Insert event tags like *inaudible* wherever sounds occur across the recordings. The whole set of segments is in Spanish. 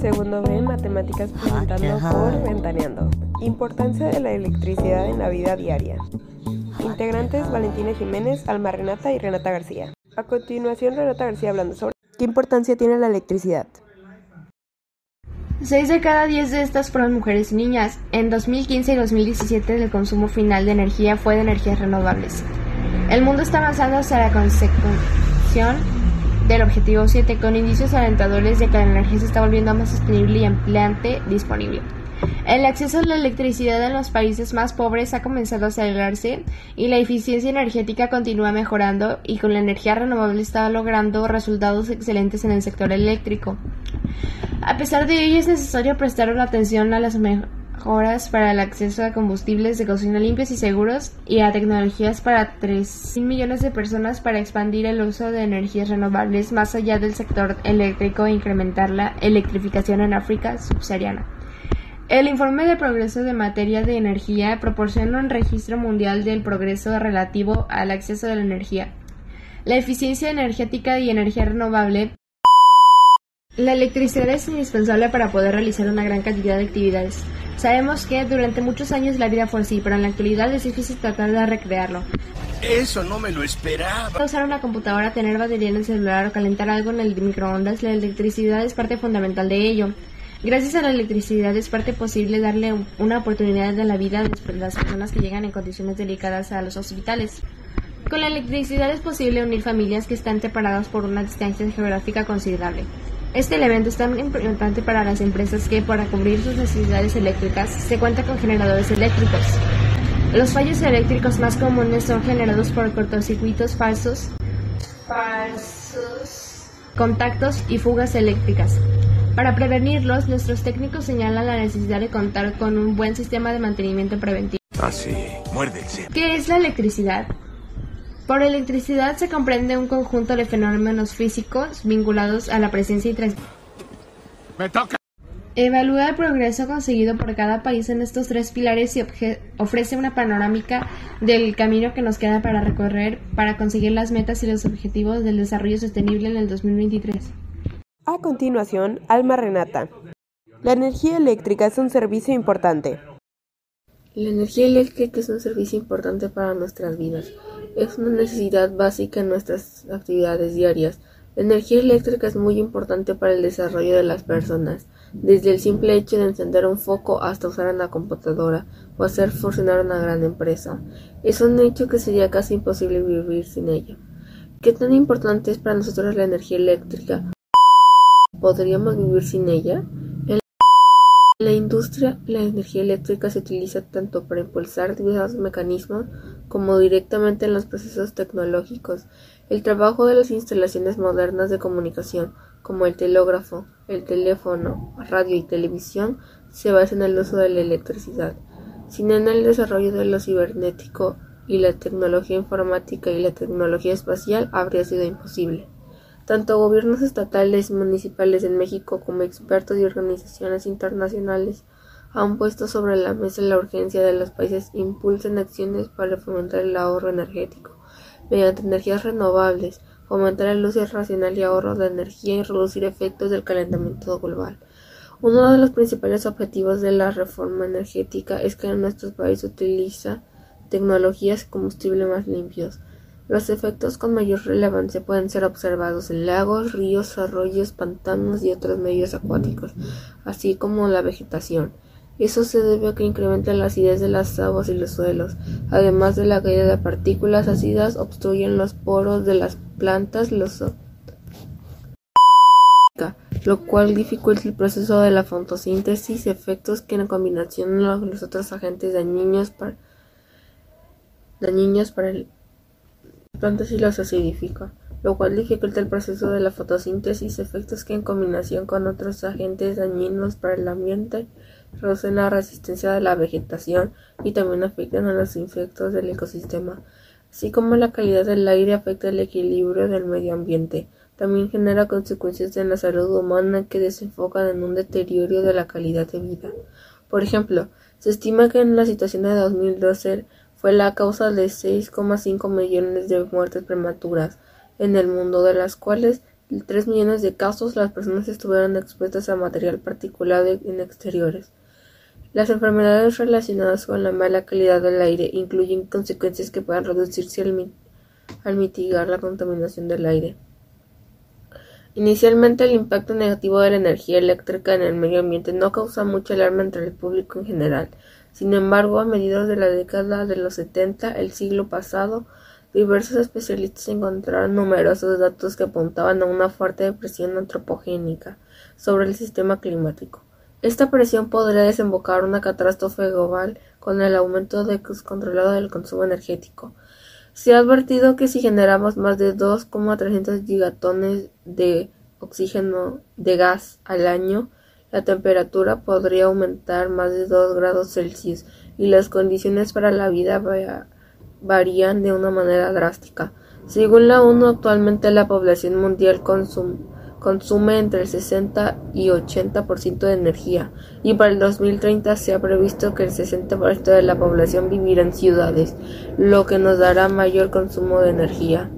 Segundo B, matemáticas presentando por Ventaneando. Importancia de la electricidad en la vida diaria. Integrantes Valentina Jiménez, Alma Renata y Renata García. A continuación, Renata García hablando sobre qué importancia tiene la electricidad. 6 de cada 10 de estas fueron mujeres y niñas. En 2015 y 2017 el consumo final de energía fue de energías renovables. El mundo está avanzando hacia la consecución del objetivo 7 con indicios alentadores de que la energía se está volviendo más sostenible y ampliamente disponible. El acceso a la electricidad en los países más pobres ha comenzado a acelerarse y la eficiencia energética continúa mejorando y con la energía renovable está logrando resultados excelentes en el sector eléctrico. A pesar de ello es necesario prestar atención a las mejoras para el acceso a combustibles de cocina limpios y seguros y a tecnologías para 3.000 millones de personas para expandir el uso de energías renovables más allá del sector eléctrico e incrementar la electrificación en África subsahariana. El informe de progreso de materia de energía proporciona un registro mundial del progreso relativo al acceso a la energía. La eficiencia energética y energía renovable. La electricidad es indispensable para poder realizar una gran cantidad de actividades. Sabemos que durante muchos años la vida fue así, pero en la actualidad es difícil tratar de recrearlo. Eso no me lo esperaba. Usar una computadora, tener batería en el celular o calentar algo en el microondas, la electricidad es parte fundamental de ello. Gracias a la electricidad es parte posible darle una oportunidad de la vida a las personas que llegan en condiciones delicadas a los hospitales. Con la electricidad es posible unir familias que están separadas por una distancia geográfica considerable. Este elemento es tan importante para las empresas que, para cubrir sus necesidades eléctricas, se cuenta con generadores eléctricos. Los fallos eléctricos más comunes son generados por cortocircuitos falsos, falsos contactos y fugas eléctricas. Para prevenirlos, nuestros técnicos señalan la necesidad de contar con un buen sistema de mantenimiento preventivo. Así, ¿Qué es la electricidad? Por electricidad se comprende un conjunto de fenómenos físicos vinculados a la presencia y transmisión. Me toca. Evalúa el progreso conseguido por cada país en estos tres pilares y ofrece una panorámica del camino que nos queda para recorrer para conseguir las metas y los objetivos del desarrollo sostenible en el 2023. A continuación, Alma Renata. La energía eléctrica es un servicio importante. La energía eléctrica es un servicio importante para nuestras vidas. Es una necesidad básica en nuestras actividades diarias. La energía eléctrica es muy importante para el desarrollo de las personas, desde el simple hecho de encender un foco hasta usar una computadora o hacer funcionar una gran empresa. Es un hecho que sería casi imposible vivir sin ella. ¿Qué tan importante es para nosotros la energía eléctrica? ¿Podríamos vivir sin ella? En la industria, la energía eléctrica se utiliza tanto para impulsar diversos mecanismos como directamente en los procesos tecnológicos. El trabajo de las instalaciones modernas de comunicación, como el telógrafo, el teléfono, radio y televisión, se basa en el uso de la electricidad. Sin en el desarrollo de lo cibernético y la tecnología informática y la tecnología espacial habría sido imposible. Tanto gobiernos estatales y municipales en México como expertos y organizaciones internacionales han puesto sobre la mesa la urgencia de los países impulsen acciones para fomentar el ahorro energético mediante energías renovables, fomentar el uso racional y ahorro de energía y reducir efectos del calentamiento global. Uno de los principales objetivos de la reforma energética es que nuestros países utiliza tecnologías y combustibles más limpios, los efectos con mayor relevancia pueden ser observados en lagos, ríos, arroyos, pantanos y otros medios acuáticos, así como la vegetación. Eso se debe a que incrementa la acidez de las aguas y los suelos, además de la caída de partículas ácidas obstruyen los poros de las plantas, los lo cual dificulta el proceso de la fotosíntesis, efectos que en combinación con los otros agentes dañinos para, dañinos para el plantas y las acidifica, lo cual dificulta el proceso de la fotosíntesis, efectos que en combinación con otros agentes dañinos para el ambiente reducen la resistencia de la vegetación y también afectan a los insectos del ecosistema, así como la calidad del aire afecta el equilibrio del medio ambiente. También genera consecuencias en la salud humana que desenfocan en un deterioro de la calidad de vida. Por ejemplo, se estima que en la situación de 2012 fue la causa de 6,5 millones de muertes prematuras en el mundo, de las cuales 3 millones de casos las personas estuvieron expuestas a material particulado en exteriores. Las enfermedades relacionadas con la mala calidad del aire incluyen consecuencias que puedan reducirse al, mitigar la contaminación del aire. Inicialmente el impacto negativo de la energía eléctrica en el medio ambiente no causa mucha alarma entre el público en general. Sin embargo, a mediados de la década de los 70, el siglo pasado, diversos especialistas encontraron numerosos datos que apuntaban a una fuerte presión antropogénica sobre el sistema climático. Esta presión podría desembocar una catástrofe global con el aumento descontrolado del consumo energético. Se ha advertido que si generamos más de 2,300 gigatones de oxígeno de gas al año, la temperatura podría aumentar más de 2 grados Celsius y las condiciones para la vida varían de una manera drástica. Según la ONU, actualmente la población mundial consume consume entre el 60 y 80% de energía, y para el 2030 se ha previsto que el 60% de la población vivirá en ciudades, lo que nos dará mayor consumo de energía.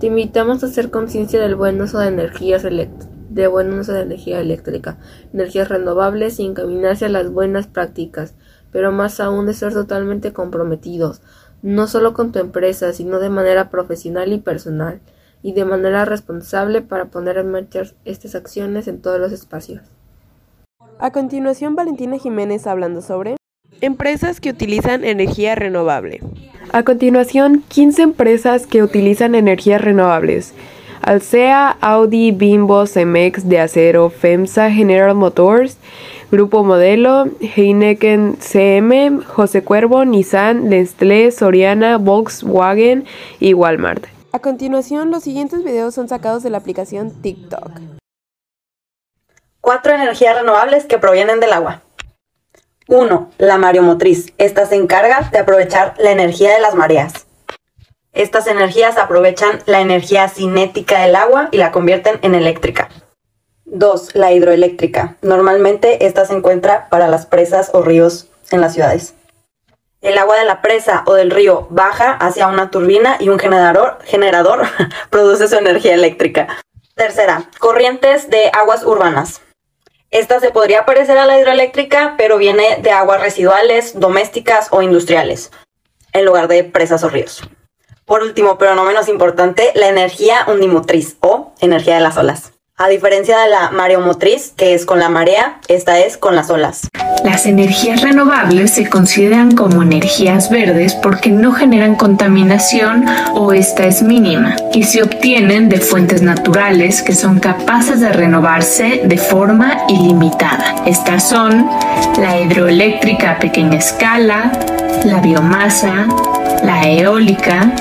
Te invitamos a hacer conciencia del buen uso de energías de energía eléctrica, energías renovables y encaminarse a las buenas prácticas, pero más aún de ser totalmente comprometidos, no solo con tu empresa, sino de manera profesional y personal y de manera responsable para poner en marcha estas acciones en todos los espacios. A continuación, Valentina Jiménez hablando sobre empresas que utilizan energía renovable. A continuación, 15 empresas que utilizan energías renovables. Alsea, Audi, Bimbo, Cemex de Acero, FEMSA, General Motors, Grupo Modelo, Heineken CM, José Cuervo, Nissan, Nestlé, Soriana, Volkswagen y Walmart. A continuación, los siguientes videos son sacados de la aplicación TikTok. Cuatro energías renovables que provienen del agua. 1. La mareomotriz. Esta se encarga de aprovechar la energía de las mareas. Estas energías aprovechan la energía cinética del agua y la convierten en eléctrica. 2. La hidroeléctrica. Normalmente esta se encuentra para las presas o ríos en las ciudades. El agua de la presa o del río baja hacia una turbina y un generador, generador *laughs* produce su energía eléctrica. Tercera, corrientes de aguas urbanas. Esta se podría parecer a la hidroeléctrica, pero viene de aguas residuales, domésticas o industriales, en lugar de presas o ríos. Por último, pero no menos importante, la energía undimotriz o energía de las olas. A diferencia de la mareomotriz, que es con la marea, esta es con las olas. Las energías renovables se consideran como energías verdes porque no generan contaminación o esta es mínima y se obtienen de fuentes naturales que son capaces de renovarse de forma ilimitada. Estas son la hidroeléctrica a pequeña escala, la biomasa, la eólica,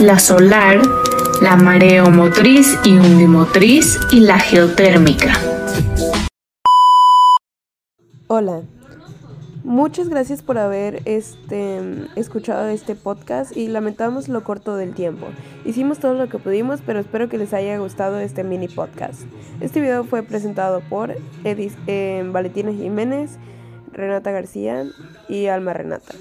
la solar, la mareomotriz y undimotriz y la geotérmica. Hola, muchas gracias por haber este, escuchado este podcast y lamentamos lo corto del tiempo. Hicimos todo lo que pudimos, pero espero que les haya gustado este mini podcast. Este video fue presentado por Edis, eh, Valentina Jiménez, Renata García y Alma Renata.